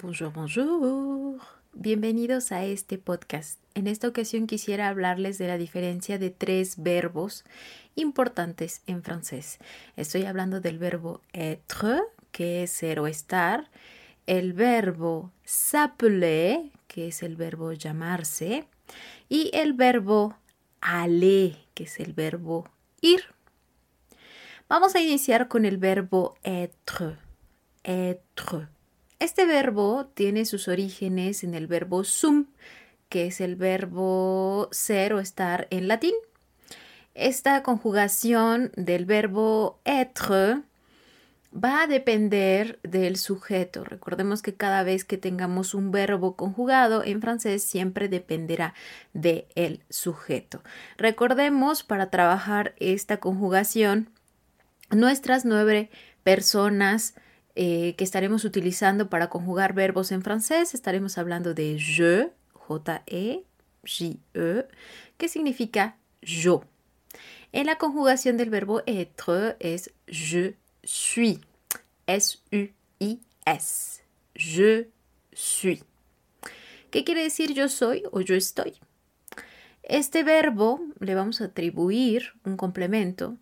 Bonjour, bonjour. Bienvenidos a este podcast. En esta ocasión quisiera hablarles de la diferencia de tres verbos importantes en francés. Estoy hablando del verbo être, que es ser o estar, el verbo s'appeler, que es el verbo llamarse, y el verbo aller, que es el verbo ir. Vamos a iniciar con el verbo être. Être. Este verbo tiene sus orígenes en el verbo sum, que es el verbo ser o estar en latín. Esta conjugación del verbo être va a depender del sujeto. Recordemos que cada vez que tengamos un verbo conjugado en francés siempre dependerá del el sujeto. Recordemos para trabajar esta conjugación nuestras nueve personas eh, que estaremos utilizando para conjugar verbos en francés. Estaremos hablando de je, J-E, J-E, que significa yo. En la conjugación del verbo être es je suis, S-U-I-S, je suis. ¿Qué quiere decir yo soy o yo estoy? Este verbo le vamos a atribuir un complemento.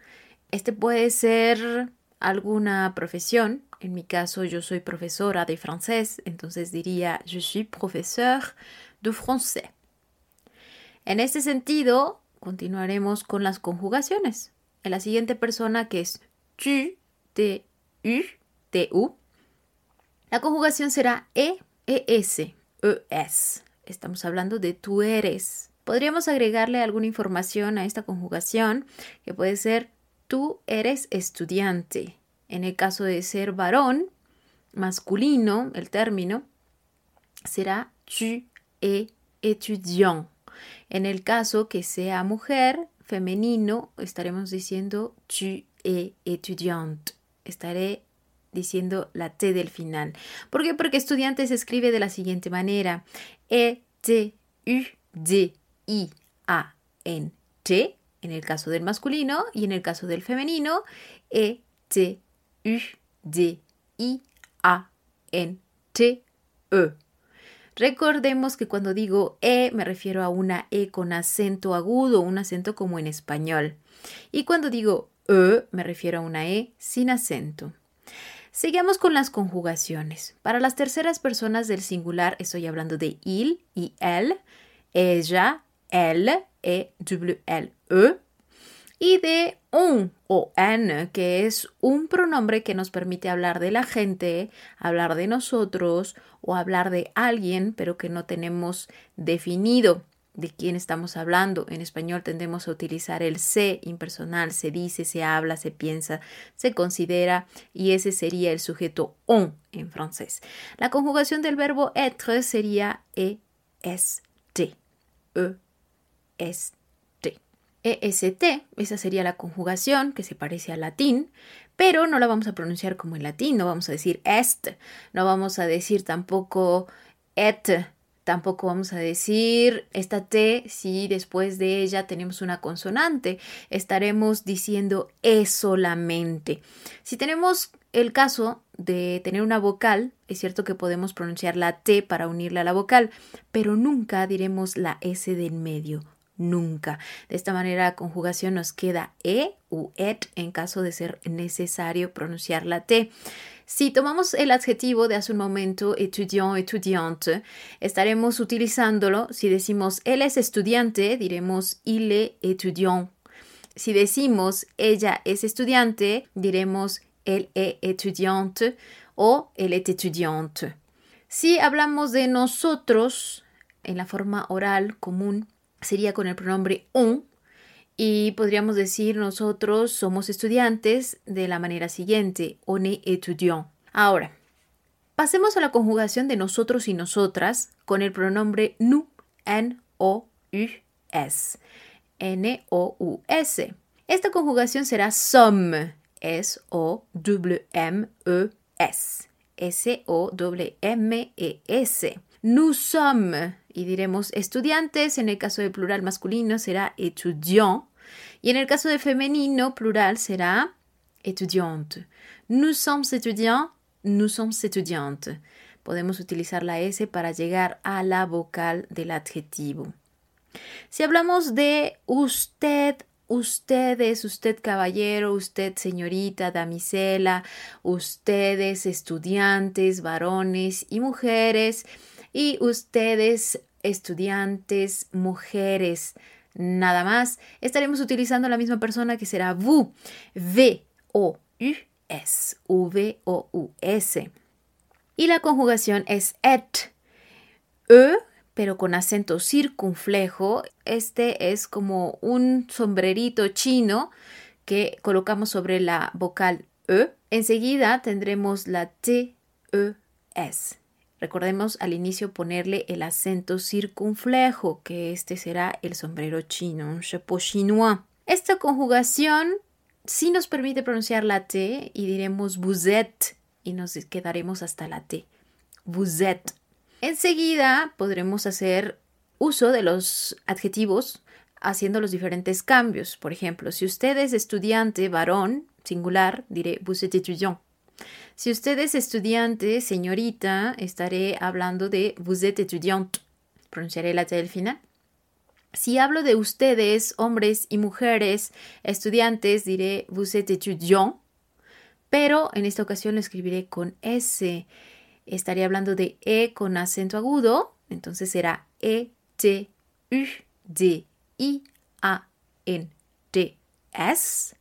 Este puede ser alguna profesión. En mi caso, yo soy profesora de francés, entonces diría je suis professeur de français. En este sentido, continuaremos con las conjugaciones. En la siguiente persona que es tu, t, u, t, u. La conjugación será e, es, es. Estamos hablando de tú eres. Podríamos agregarle alguna información a esta conjugación que puede ser tú eres estudiante. En el caso de ser varón, masculino, el término, será tu es étudiant. En el caso que sea mujer, femenino, estaremos diciendo tu es étudiante. Estaré diciendo la T del final. ¿Por qué? Porque estudiante se escribe de la siguiente manera. E, T, U, D, I, A, N, T en el caso del masculino y en el caso del femenino, E, T, U, D, I, A, N, T, E. Recordemos que cuando digo E me refiero a una E con acento agudo, un acento como en español. Y cuando digo E me refiero a una E sin acento. Sigamos con las conjugaciones. Para las terceras personas del singular estoy hablando de il y él, ella, él, e w l e y de un o an, que es un pronombre que nos permite hablar de la gente, hablar de nosotros o hablar de alguien, pero que no tenemos definido de quién estamos hablando. En español tendemos a utilizar el se impersonal, se dice, se habla, se piensa, se considera y ese sería el sujeto on en francés. La conjugación del verbo être sería e, s, t, e, s, EST, esa sería la conjugación que se parece al latín, pero no la vamos a pronunciar como en latín, no vamos a decir est, no vamos a decir tampoco et, tampoco vamos a decir esta T si después de ella tenemos una consonante, estaremos diciendo E solamente. Si tenemos el caso de tener una vocal, es cierto que podemos pronunciar la T para unirla a la vocal, pero nunca diremos la S del medio nunca. De esta manera la conjugación nos queda e u et en caso de ser necesario pronunciar la t. Si tomamos el adjetivo de hace un momento, étudiant, étudiante, estaremos utilizándolo. Si decimos él es estudiante, diremos il est étudiant. Si decimos ella es estudiante, diremos elle est étudiante o elle est étudiante. Si hablamos de nosotros en la forma oral común, sería con el pronombre on y podríamos decir nosotros somos estudiantes de la manera siguiente, on est étudiant. Ahora, pasemos a la conjugación de nosotros y nosotras con el pronombre nous, N-O-U-S. N-O-U-S. Esta conjugación será some, S-O-W-M-E-S. S-O-W-M-E-S. Nous sommes y diremos estudiantes, en el caso de plural masculino será étudiant y en el caso de femenino plural será étudiante. Nous sommes étudiants, nous sommes étudiantes. podemos utilizar la S para llegar a la vocal del adjetivo. Si hablamos de usted, ustedes, usted caballero, usted señorita, damisela, ustedes estudiantes, varones y mujeres, y ustedes estudiantes, mujeres, nada más, estaremos utilizando la misma persona que será vous, V-O-U-S, V-O-U-S. Y la conjugación es et, e pero con acento circunflejo. Este es como un sombrerito chino que colocamos sobre la vocal E. Enseguida tendremos la T, E, S. Recordemos al inicio ponerle el acento circunflejo, que este será el sombrero chino, un chapeau chinois. Esta conjugación sí nos permite pronunciar la T y diremos vous êtes y nos quedaremos hasta la T. Vous êtes. Enseguida podremos hacer uso de los adjetivos haciendo los diferentes cambios. Por ejemplo, si usted es estudiante varón, singular, diré vous êtes étudiant. Si usted es estudiante, señorita, estaré hablando de vous êtes étudiante. Pronunciaré la T del final. Si hablo de ustedes, hombres y mujeres, estudiantes, diré vous êtes étudiant. Pero en esta ocasión lo escribiré con S estaría hablando de E con acento agudo, entonces será E, T, U, D, I, A, N, T, S.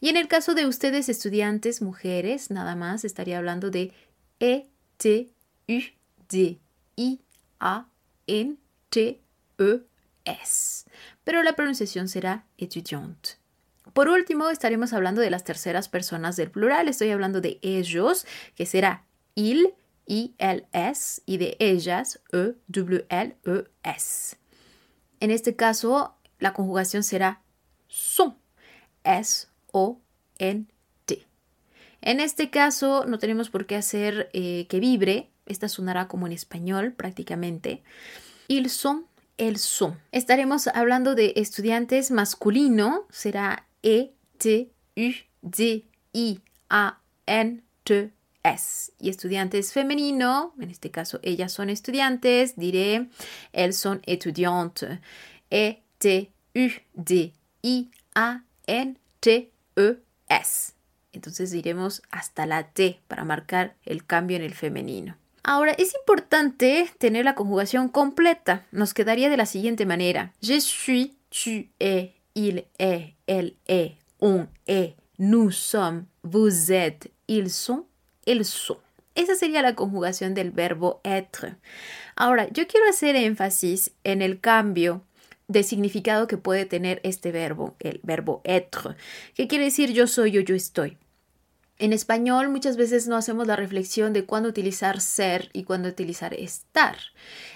Y en el caso de ustedes, estudiantes, mujeres, nada más estaría hablando de E, T, U, D, I, A, N, T, E, S. Pero la pronunciación será étudiante. Por último, estaremos hablando de las terceras personas del plural. Estoy hablando de ellos, que será il, I-L-S y de ellas E-W-L-E-S. En este caso, la conjugación será son, S-O-N-T. En este caso, no tenemos por qué hacer eh, que vibre, esta sonará como en español prácticamente. Ils son, el son. Estaremos hablando de estudiantes masculino, será E-T-U-D-I-A-N-T es. Y estudiantes femenino, en este caso ellas son estudiantes, diré elles son étudiantes. E-T-U-D-I-A-N-T-E-S. Entonces diremos hasta la T para marcar el cambio en el femenino. Ahora, es importante tener la conjugación completa. Nos quedaría de la siguiente manera. Je suis, tu es, il est, elle est, on est, nous sommes, vous êtes, ils sont, el son. Esa sería la conjugación del verbo être. Ahora, yo quiero hacer énfasis en el cambio de significado que puede tener este verbo, el verbo être, que quiere decir yo soy o yo estoy. En español muchas veces no hacemos la reflexión de cuándo utilizar ser y cuándo utilizar estar.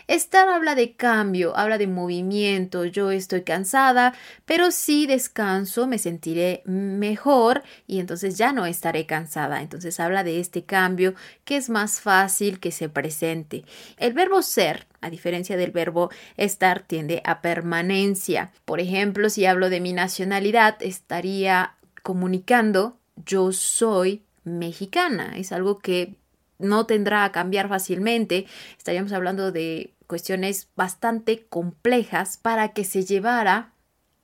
Estar habla de cambio, habla de movimiento, yo estoy cansada, pero si descanso me sentiré mejor y entonces ya no estaré cansada. Entonces habla de este cambio que es más fácil que se presente. El verbo ser a diferencia del verbo estar, tiende a permanencia. Por ejemplo, si hablo de mi nacionalidad, estaría comunicando yo soy mexicana. Es algo que no tendrá a cambiar fácilmente. Estaríamos hablando de cuestiones bastante complejas para que se llevara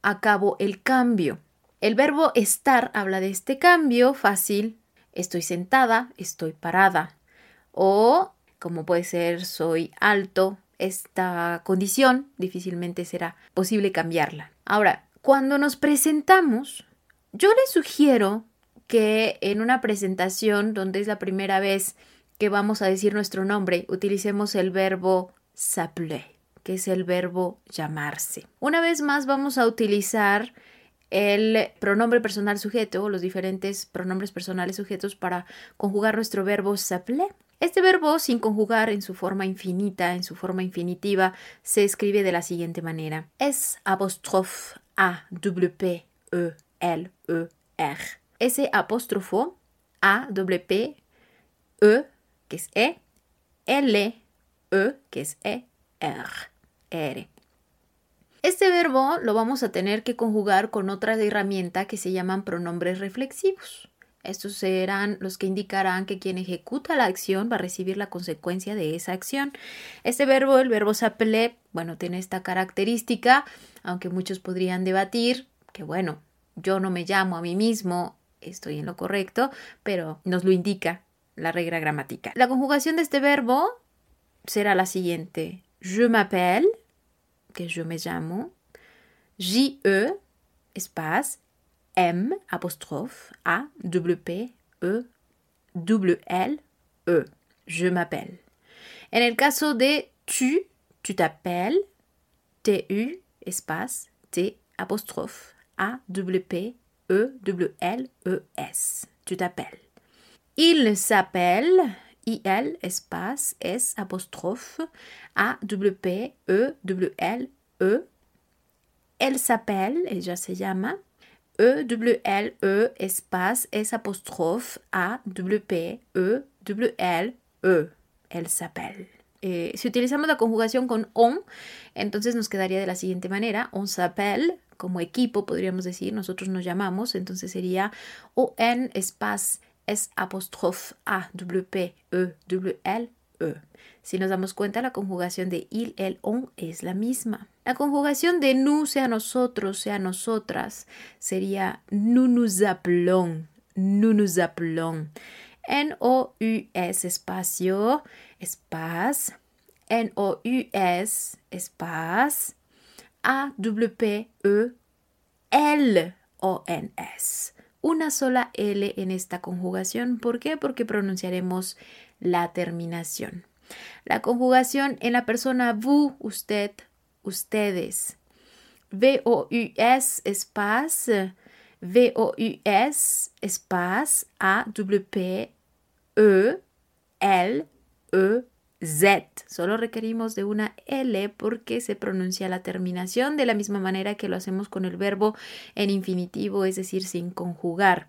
a cabo el cambio. El verbo estar habla de este cambio fácil. Estoy sentada, estoy parada. O, como puede ser, soy alto. Esta condición difícilmente será posible cambiarla. Ahora, cuando nos presentamos, yo le sugiero que en una presentación donde es la primera vez que vamos a decir nuestro nombre, utilicemos el verbo s'appeler, que es el verbo llamarse. Una vez más vamos a utilizar el pronombre personal sujeto los diferentes pronombres personales sujetos para conjugar nuestro verbo s'appeler. Este verbo, sin conjugar en su forma infinita, en su forma infinitiva, se escribe de la siguiente manera. S apóstrofe A W P E L E R. S apóstrofo A, W, P, E, que es E, L, E, que es E, R, R. Este verbo lo vamos a tener que conjugar con otra herramienta que se llaman pronombres reflexivos. Estos serán los que indicarán que quien ejecuta la acción va a recibir la consecuencia de esa acción. Este verbo, el verbo s'appeler, bueno, tiene esta característica, aunque muchos podrían debatir que, bueno, yo no me llamo a mí mismo, estoy en lo correcto, pero nos lo indica la regla gramática. La conjugación de este verbo será la siguiente. Je m'appelle, que yo me llamo, J-E, espace, M, apostrophe, A, W, P, E, W, L, E. Je m'appelle. En el caso de tu, tu t'appelles, T-U, espace, T, apostrophe, A, W, P, E, W, L, E, S. Tu t'appelles. Il s'appelle, I-L, espace, S, apostrophe, A, W, P, E, W, L, E. Elle s'appelle, ella se llama, E, W, L, E, espace, S, apostrophe, A, W, P, E, W, L, E. Elle s'appelle. Eh, si utilizamos la conjugación con on, entonces nos quedaría de la siguiente manera. On s'appelle, como equipo podríamos decir, nosotros nos llamamos, entonces sería ON espace S apostrophe A W P E W L E. Si nos damos cuenta, la conjugación de il, el, on es la misma. La conjugación de nous, sea nosotros, sea nosotras, sería nous nous appelons, nous nous appelons. N-O-U-S espacio, espace, N-O-U-S espace, A-W-P-E-L-O-N-S. Una sola L en esta conjugación. ¿Por qué? Porque pronunciaremos la terminación. La conjugación en la persona vous, usted, ustedes. V-O-U-S espace, V-O-U-S espace, A-W-P E, L, E, Z. Solo requerimos de una L porque se pronuncia la terminación de la misma manera que lo hacemos con el verbo en infinitivo, es decir, sin conjugar.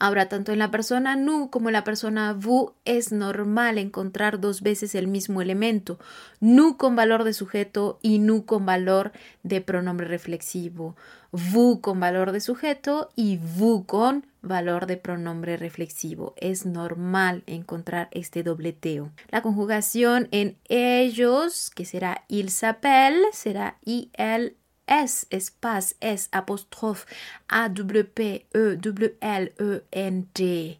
Ahora, tanto en la persona nu como en la persona vous es normal encontrar dos veces el mismo elemento, nu con valor de sujeto y nu con valor de pronombre reflexivo, vous con valor de sujeto y vous con valor de pronombre reflexivo. Es normal encontrar este dobleteo. La conjugación en ellos, que será il s'appelle, será il S, espace, S, apostrophe, A, W, P, E, W, L, E, N, T.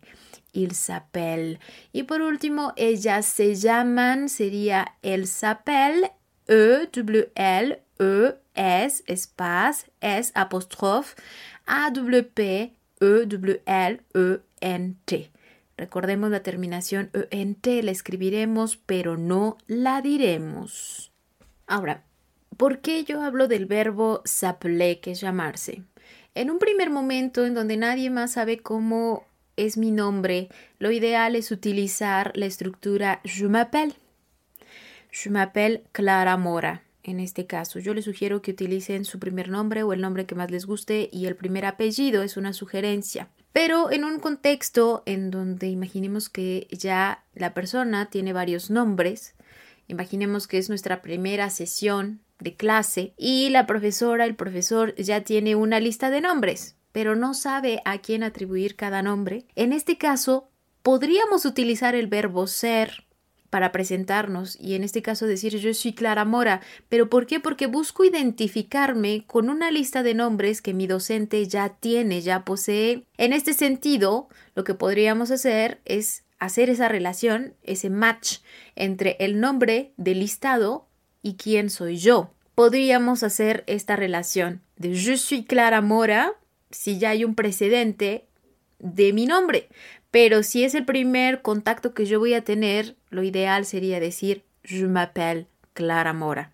Il s'appelle. Y por último, ellas se llaman, sería el s'appelle, E, W, L, E, S, espace, S, apostrophe, A, W, P, E, W, L, E, N, T. Recordemos la terminación E-N-T, la escribiremos, pero no la diremos. Ahora, ¿Por qué yo hablo del verbo s'appeler, que es llamarse? En un primer momento en donde nadie más sabe cómo es mi nombre, lo ideal es utilizar la estructura je m'appelle. Je m'appelle Clara Mora. En este caso, yo les sugiero que utilicen su primer nombre o el nombre que más les guste y el primer apellido es una sugerencia. Pero en un contexto en donde imaginemos que ya la persona tiene varios nombres, imaginemos que es nuestra primera sesión de clase y la profesora, el profesor ya tiene una lista de nombres, pero no sabe a quién atribuir cada nombre. En este caso, podríamos utilizar el verbo ser para presentarnos y en este caso decir yo soy Clara Mora. ¿Pero por qué? Porque busco identificarme con una lista de nombres que mi docente ya tiene, ya posee. En este sentido, lo que podríamos hacer es hacer esa relación, ese match entre el nombre del listado y quién soy yo. Podríamos hacer esta relación de je suis Clara Mora si ya hay un precedente de mi nombre. Pero si es el primer contacto que yo voy a tener, lo ideal sería decir je m'appelle Clara Mora.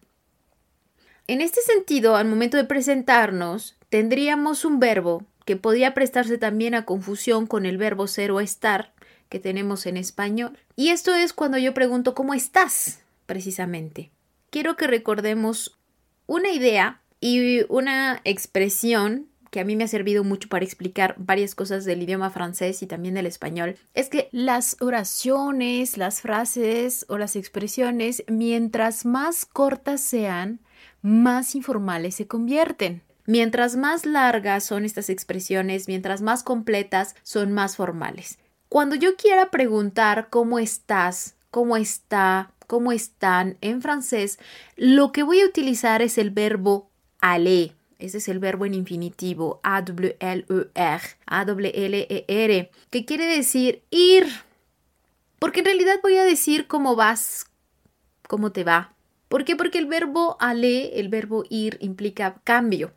En este sentido, al momento de presentarnos, tendríamos un verbo que podría prestarse también a confusión con el verbo ser o estar que tenemos en español. Y esto es cuando yo pregunto ¿cómo estás? precisamente quiero que recordemos una idea y una expresión que a mí me ha servido mucho para explicar varias cosas del idioma francés y también del español, es que las oraciones, las frases o las expresiones, mientras más cortas sean, más informales se convierten. Mientras más largas son estas expresiones, mientras más completas, son más formales. Cuando yo quiera preguntar cómo estás, cómo está, cómo están en francés, lo que voy a utilizar es el verbo aller. Ese es el verbo en infinitivo, A-W-L-E-R, A-W-L-E-R, que quiere decir ir. Porque en realidad voy a decir cómo vas, cómo te va. ¿Por qué? Porque el verbo aller, el verbo ir, implica cambio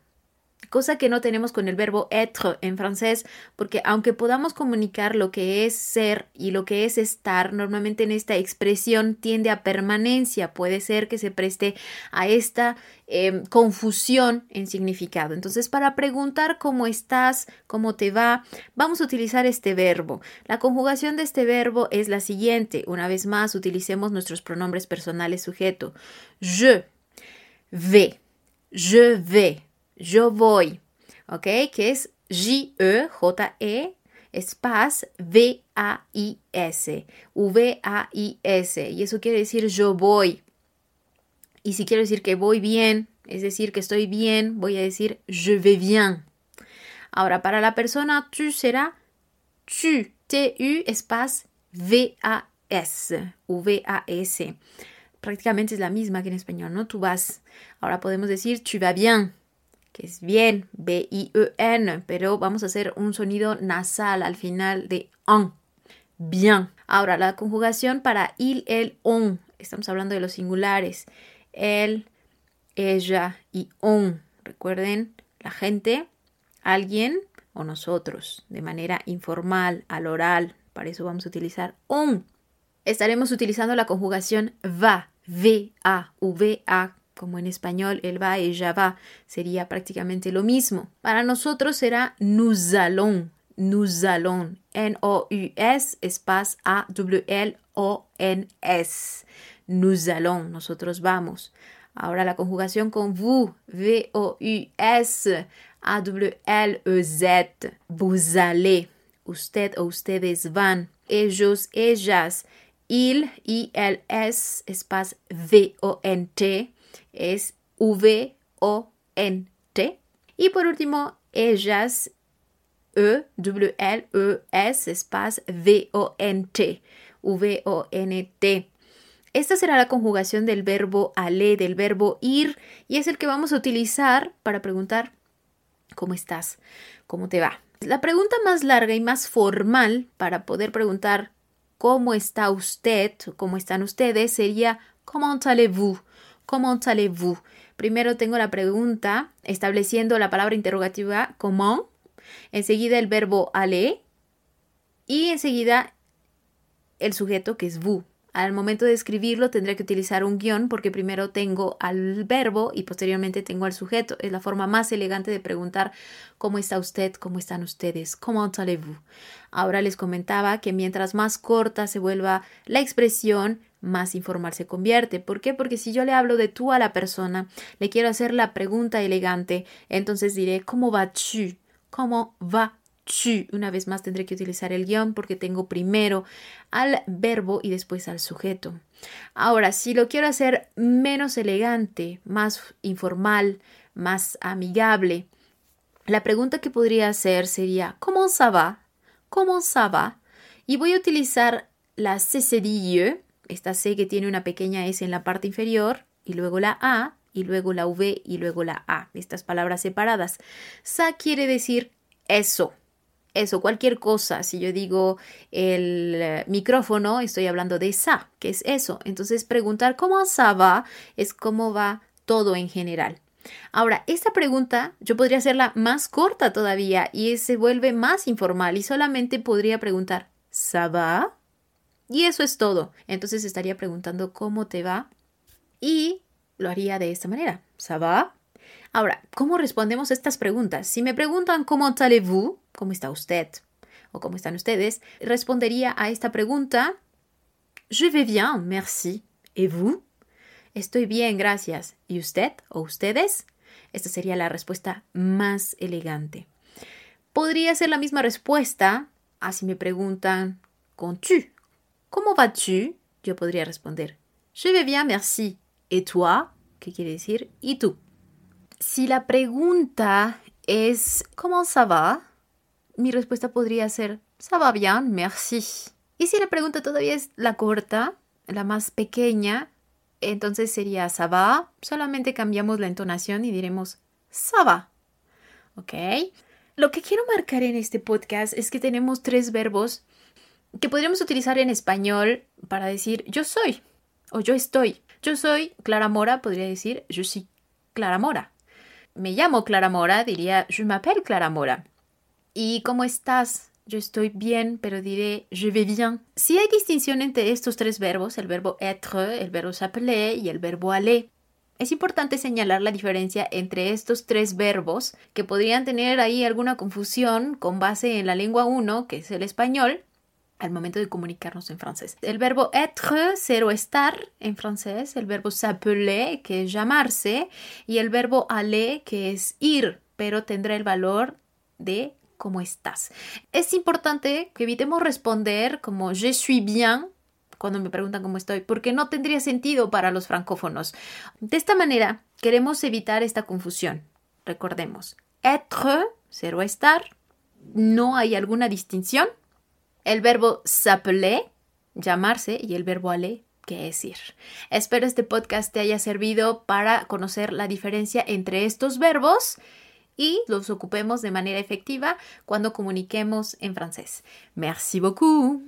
cosa que no tenemos con el verbo être en francés, porque aunque podamos comunicar lo que es ser y lo que es estar, normalmente en esta expresión tiende a permanencia, puede ser que se preste a esta em, confusión en significado. Entonces, para preguntar cómo estás, cómo te va, vamos a utilizar este verbo. La conjugación de este verbo es la siguiente. Una vez más, utilicemos nuestros pronombres personales sujeto. Je vais, je vais yo voy, ¿ok? Que es J-E, J-E, espace V-A-I-S, V-A-I-S, y eso quiere decir yo voy. Y si quiero decir que voy bien, es decir, que estoy bien, voy a decir je vais bien. Ahora, para la persona tu será tu, T-U, espace V-A-S, V-A-S. Prácticamente es la misma que en español, ¿no? Tú vas. Ahora podemos decir tu vas bien que es bien, B-I-E-N, pero vamos a hacer un sonido nasal al final de on. Bien. Ahora, la conjugación para il, el, on. Estamos hablando de los singulares. El, ella y on. Recuerden, la gente, alguien o nosotros, de manera informal, al oral. Para eso vamos a utilizar on. Estaremos utilizando la conjugación va, V-A, V-A como en español el va, ella va, sería prácticamente lo mismo. Para nosotros será nous allons, nous allons, N-O-U-S, espace A-W-L-O-N-S. Nous allons, nosotros vamos. Ahora la conjugación con vous, V-O-U-S, A-W-L-E-Z, vous allez, usted o ustedes van, ellos, ellas, il, I-L-S, espace V-O-N-T, es V-O-N-T. Y por último, ellas, E-W-L-E-S, espace V-O-N-T, V-O-N-T. Esta será la conjugación del verbo aller, del verbo ir, y es el que vamos a utilizar para preguntar ¿cómo estás? ¿Cómo te va? La pregunta más larga y más formal para poder preguntar ¿cómo está usted? ¿Cómo están ustedes? sería ¿Comment allez-vous? ¿Cómo allez-vous? Primero tengo la pregunta estableciendo la palabra interrogativa comment, enseguida el verbo aller y enseguida el sujeto que es vous. Al momento de escribirlo tendré que utilizar un guion porque primero tengo al verbo y posteriormente tengo al sujeto. Es la forma más elegante de preguntar cómo está usted, cómo están ustedes, cómo allez-vous. Ahora les comentaba que mientras más corta se vuelva la expresión, más informal se convierte. ¿Por qué? Porque si yo le hablo de tú a la persona, le quiero hacer la pregunta elegante, entonces diré ¿cómo va tu? ¿Cómo va tu? Una vez más tendré que utilizar el guion porque tengo primero al verbo y después al sujeto. Ahora, si lo quiero hacer menos elegante, más informal, más amigable, la pregunta que podría hacer sería ¿Cómo ça va? ¿Cómo ça va? Y voy a utilizar la cécedille esta C que tiene una pequeña S en la parte inferior y luego la A y luego la V y luego la A, estas palabras separadas. Sa quiere decir eso, eso, cualquier cosa. Si yo digo el eh, micrófono, estoy hablando de sa, que es eso. Entonces preguntar cómo sa va es cómo va todo en general. Ahora, esta pregunta yo podría hacerla más corta todavía y se vuelve más informal y solamente podría preguntar ¿ça va? Y eso es todo. Entonces estaría preguntando cómo te va y lo haría de esta manera. ¿Ça va? Ahora, ¿cómo respondemos a estas preguntas? Si me preguntan cómo allez-vous, cómo está usted o cómo están ustedes, respondería a esta pregunta Je vais bien, merci. ¿Et vous? Estoy bien, gracias. ¿Y usted o ustedes? Esta sería la respuesta más elegante. Podría ser la misma respuesta a si me preguntan con tu ¿Cómo vas-tu? Yo podría responder Je vais bien, merci. ¿Et toi? ¿Qué quiere decir? ¿Y tú? Si la pregunta es ¿Cómo ça va? Mi respuesta podría ser Ça va bien, merci. Y si la pregunta todavía es la corta, la más pequeña, entonces sería ça va, solamente cambiamos la entonación y diremos ça. ¿Ok? Lo que quiero marcar en este podcast es que tenemos tres verbos que podríamos utilizar en español para decir yo soy o yo estoy. Yo soy Clara Mora, podría decir je suis Clara Mora. Me llamo Clara Mora, diría je m'appelle Clara Mora. ¿Y cómo estás? Yo estoy bien, pero diré je vais bien. Si hay distinción entre estos tres verbos, el verbo être, el verbo s'appeler y el verbo aller. Es importante señalar la diferencia entre estos tres verbos que podrían tener ahí alguna confusión con base en la lengua 1, que es el español, al momento de comunicarnos en francés. El verbo être, ser o estar en francés, el verbo s'appeler, que es llamarse, y el verbo aller, que es ir, pero tendrá el valor de cómo estás. Es importante que evitemos responder como je suis bien cuando me preguntan cómo estoy, porque no tendría sentido para los francófonos. De esta manera, queremos evitar esta confusión. Recordemos, être, ser o estar, no hay alguna distinción. El verbo s'appeler, llamarse, y el verbo aller, que es ir. Espero este podcast te haya servido para conocer la diferencia entre estos verbos y los ocupemos de manera efectiva cuando comuniquemos en francés. Merci beaucoup.